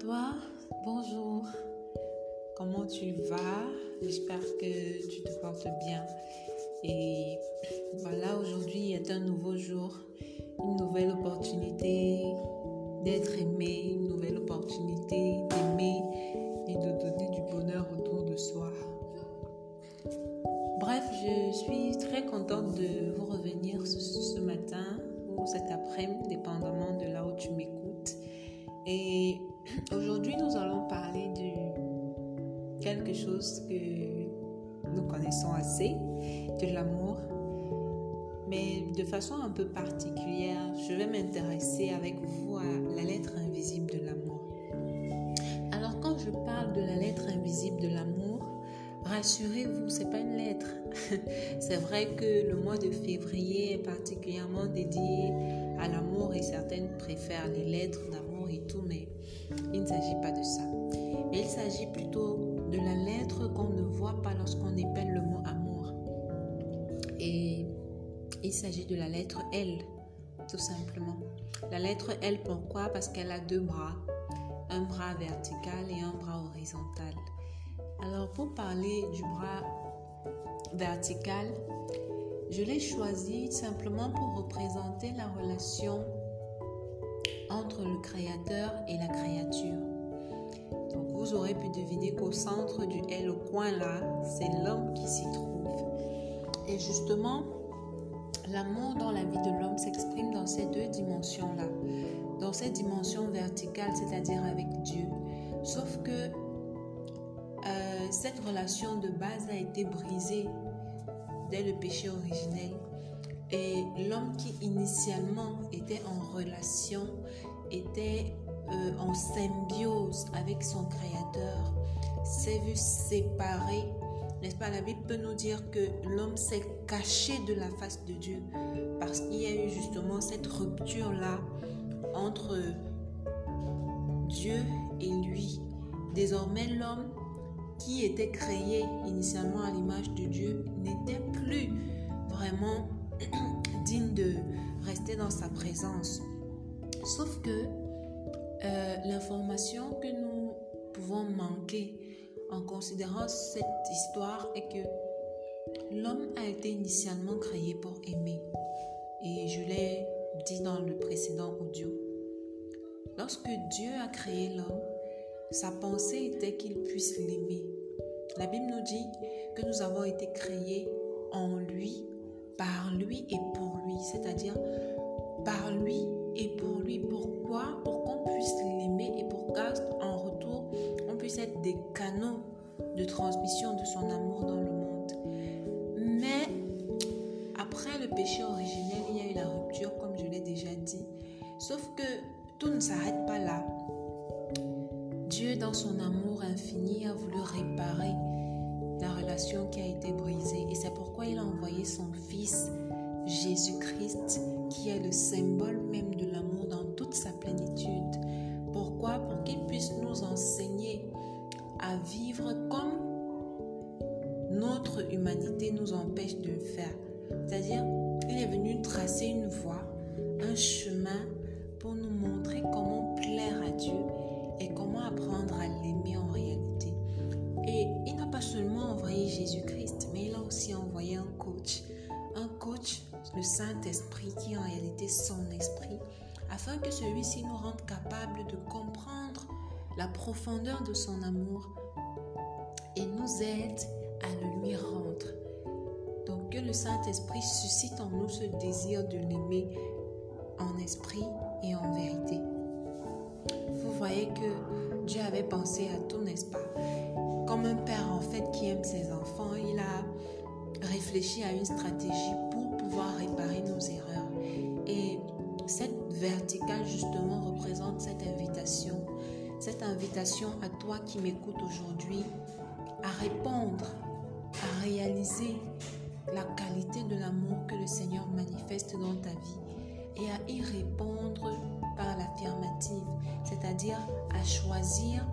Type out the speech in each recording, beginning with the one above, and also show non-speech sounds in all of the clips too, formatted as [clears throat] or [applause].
toi, bonjour. Comment tu vas? J'espère que tu te portes bien. Et voilà, aujourd'hui est un nouveau jour, une nouvelle opportunité d'être aimé, une nouvelle opportunité d'aimer et de donner du bonheur autour de soi. Bref, je suis très contente de vous revenir ce, ce matin ou cet après-midi, dépendamment de là où tu m'écoutes. Et aujourd'hui, nous allons parler de quelque chose que nous connaissons assez, de l'amour. Mais de façon un peu particulière, je vais m'intéresser avec vous à la lettre invisible de l'amour. Alors quand je parle de la lettre invisible de l'amour, rassurez-vous, c'est pas une lettre. [laughs] c'est vrai que le mois de février est particulièrement dédié à l'amour et certaines préfèrent les lettres d'amour et tout, mais il ne s'agit pas de ça. Il s'agit plutôt de la lettre qu'on ne voit pas lorsqu'on épelle le mot amour. Et il s'agit de la lettre L, tout simplement. La lettre L, pourquoi? Parce qu'elle a deux bras, un bras vertical et un bras horizontal. Alors pour parler du bras vertical, je l'ai choisi simplement pour représenter la relation entre le créateur et la créature. Donc vous aurez pu deviner qu'au centre du L au coin là, c'est l'homme qui s'y trouve. Et justement, l'amour dans la vie de l'homme s'exprime dans ces deux dimensions-là. Dans cette dimension verticale, c'est-à-dire avec Dieu. Sauf que euh, cette relation de base a été brisée dès le péché originel. Et l'homme qui initialement était en relation, était euh, en symbiose avec son Créateur, s'est vu séparé. N'est-ce pas La Bible peut nous dire que l'homme s'est caché de la face de Dieu parce qu'il y a eu justement cette rupture-là entre Dieu et lui. Désormais, l'homme qui était créé initialement à l'image de Dieu n'était plus vraiment [clears throat] digne de rester dans sa présence. Sauf que euh, l'information que nous pouvons manquer en considérant cette histoire est que l'homme a été initialement créé pour aimer. Et je l'ai dit dans le précédent audio. Lorsque Dieu a créé l'homme, sa pensée était qu'il puisse l'aimer. La Bible nous dit que nous avons été créés en lui, par lui et pour lui, c'est-à-dire par lui et pour lui. Pourquoi? Pour qu'on puisse l'aimer et pour qu'en retour, on puisse être des canaux de transmission de son amour dans le monde. Mais après le péché originel, il y a eu la rupture, comme je l'ai déjà dit. Sauf que tout ne s'arrête pas là. Dans son amour infini, a voulu réparer la relation qui a été brisée. Et c'est pourquoi il a envoyé son Fils, Jésus-Christ, qui est le symbole même de l'amour dans toute sa plénitude. Pourquoi? Pour qu'il puisse nous enseigner à vivre comme notre humanité nous empêche de le faire. C'est-à-dire, il est venu tracer une voie, un chemin son esprit, afin que celui-ci nous rende capable de comprendre la profondeur de son amour et nous aide à le lui rendre. Donc que le Saint-Esprit suscite en nous ce désir de l'aimer en esprit et en vérité. Vous voyez que Dieu avait pensé à tout, n'est-ce pas? Comme un père en fait qui aime ses enfants, il a réfléchi à une stratégie pour pouvoir verticale justement représente cette invitation. Cette invitation à toi qui m'écoutes aujourd'hui à répondre, à réaliser la qualité de l'amour que le Seigneur manifeste dans ta vie et à y répondre par l'affirmative, c'est-à-dire à choisir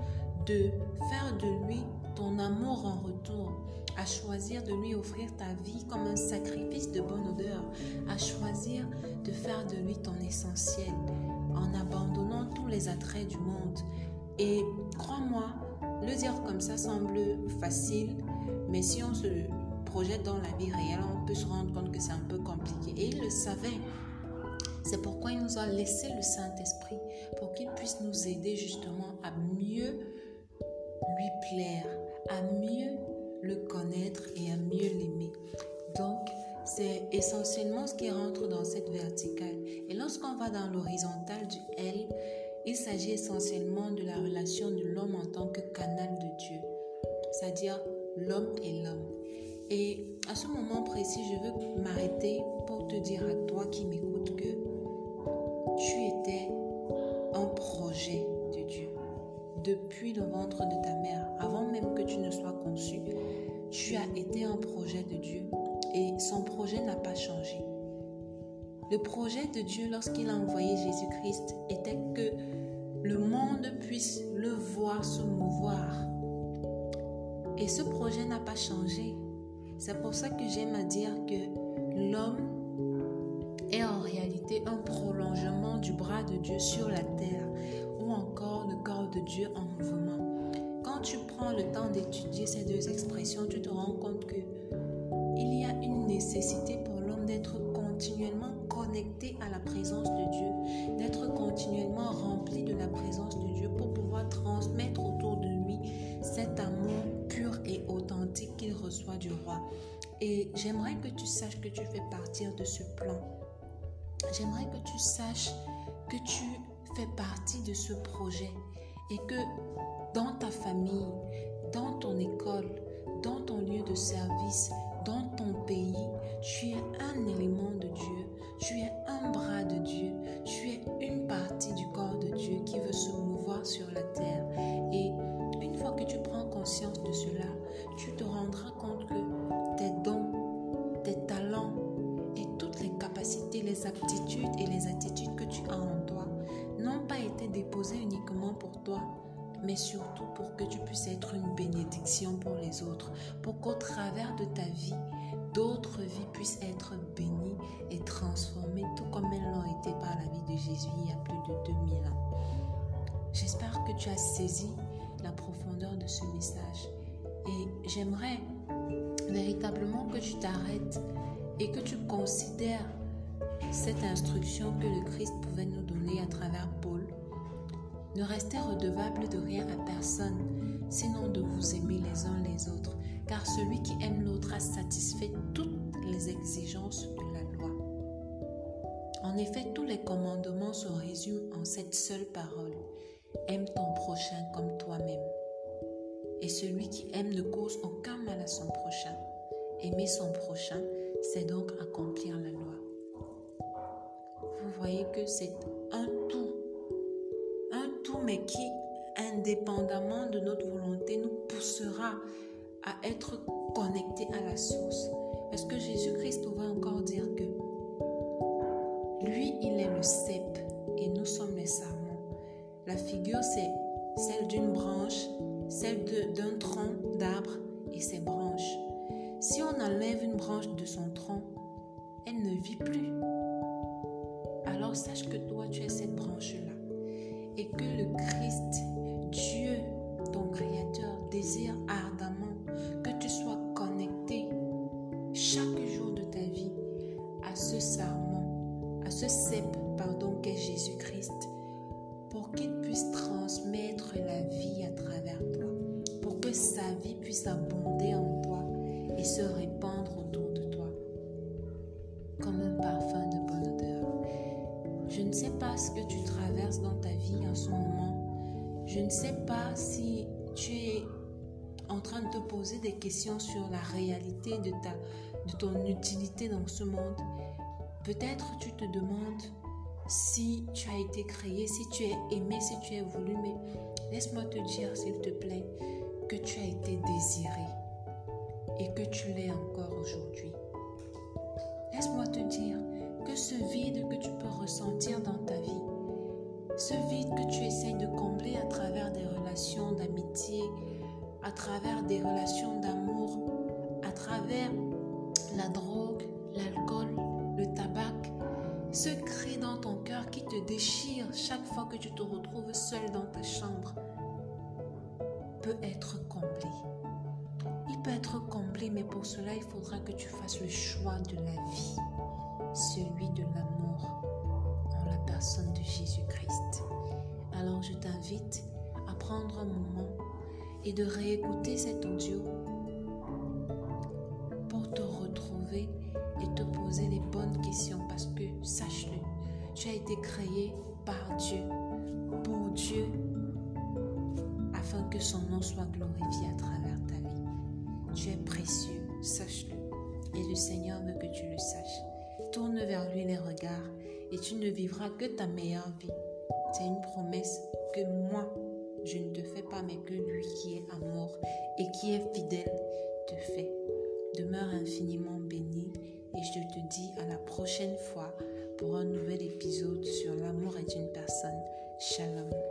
de faire de lui ton amour en retour, à choisir de lui offrir ta vie comme un sacrifice de bonne odeur, à choisir de faire de lui ton essentiel en abandonnant tous les attraits du monde, Et crois-moi, le dire comme ça semble facile, mais si on se projette dans la vie réelle, on peut se rendre compte que c'est un peu compliqué. Et il le savait. C'est pourquoi il nous a laissé le Saint-Esprit, pour qu'il puisse nous aider justement à mieux lui plaire, à mieux le connaître et à mieux l'aimer. Donc, c'est essentiellement ce qui rentre dans cette verticale. Et lorsqu'on va dans l'horizontale du L, il s'agit essentiellement de la relation de l'homme en tant que canal de Dieu, c'est-à-dire l'homme et l'homme. Et à ce moment précis, je veux m'arrêter pour te dire à toi qui m'écoutes que tu étais un projet de Dieu. Depuis le ventre de ta mère, tu été un projet de Dieu et son projet n'a pas changé. Le projet de Dieu lorsqu'il a envoyé Jésus-Christ était que le monde puisse le voir se mouvoir. Et ce projet n'a pas changé. C'est pour ça que j'aime à dire que l'homme est en réalité un prolongement du bras de Dieu sur la terre ou encore le corps de Dieu en mouvement. Quand tu prends le temps d'étudier ces deux expressions, tu te rends compte que il y a une nécessité pour l'homme d'être continuellement connecté à la présence de Dieu, d'être continuellement rempli de la présence de Dieu pour pouvoir transmettre autour de lui cet amour pur et authentique qu'il reçoit du roi. Et j'aimerais que tu saches que tu fais partir de ce plan. J'aimerais que tu saches que tu fais partie de ce projet et que dans ta famille, dans ton école, dans ton lieu de service, dans ton pays, tu es toi, mais surtout pour que tu puisses être une bénédiction pour les autres, pour qu'au travers de ta vie, d'autres vies puissent être bénies et transformées tout comme elles l'ont été par la vie de Jésus il y a plus de 2000 ans. J'espère que tu as saisi la profondeur de ce message et j'aimerais véritablement que tu t'arrêtes et que tu considères cette instruction que le Christ pouvait nous donner à travers Paul ne restez redevable de rien à personne, sinon de vous aimer les uns les autres, car celui qui aime l'autre a satisfait toutes les exigences de la loi. En effet, tous les commandements se résument en cette seule parole. Aime ton prochain comme toi-même. Et celui qui aime ne cause aucun mal à son prochain. Aimer son prochain, c'est donc accomplir la loi. Vous voyez que c'est mais qui, indépendamment de notre volonté, nous poussera à être connectés à la source. Parce que Jésus-Christ va encore dire que lui, il est le cep et nous sommes les sarments. La figure, c'est celle d'une branche, celle d'un tronc d'arbre et ses branches. Si on enlève une branche de son tronc, elle ne vit plus. Alors sache que toi, tu es cette branche-là et que le Christ, Dieu, ton Créateur, désire ardemment que tu sois connecté chaque jour de ta vie à ce serment, à ce cep, pardon, qu'est Jésus-Christ, pour qu'il puisse transmettre la vie à travers toi, pour que sa vie puisse abonder sais pas si tu es en train de te poser des questions sur la réalité de, ta, de ton utilité dans ce monde. Peut-être tu te demandes si tu as été créé, si tu es aimé, si tu es voulu, mais laisse-moi te dire, s'il te plaît, que tu as été désiré et que tu l'es encore aujourd'hui. Laisse-moi te dire que ce vide que tu peux ressentir dans ta vie, ce vide que tu essayes de combler à relations d'amitié, à travers des relations d'amour, à travers la drogue, l'alcool, le tabac, ce cri dans ton cœur qui te déchire chaque fois que tu te retrouves seul dans ta chambre. peut être comblé. Il peut être comblé, mais pour cela, il faudra que tu fasses le choix de la vie, celui de l'amour en la personne de Jésus-Christ. Alors je t'invite prendre un moment et de réécouter cet audio pour te retrouver et te poser les bonnes questions parce que sache-le, tu as été créé par Dieu, pour Dieu, afin que son nom soit glorifié à travers ta vie. Tu es précieux, sache-le. Et le Seigneur veut que tu le saches. Tourne vers lui les regards et tu ne vivras que ta meilleure vie. C'est une promesse que moi, je ne te fais pas, mais que lui qui est amour et qui est fidèle te fait. Demeure infiniment béni et je te dis à la prochaine fois pour un nouvel épisode sur l'amour est une personne. Shalom.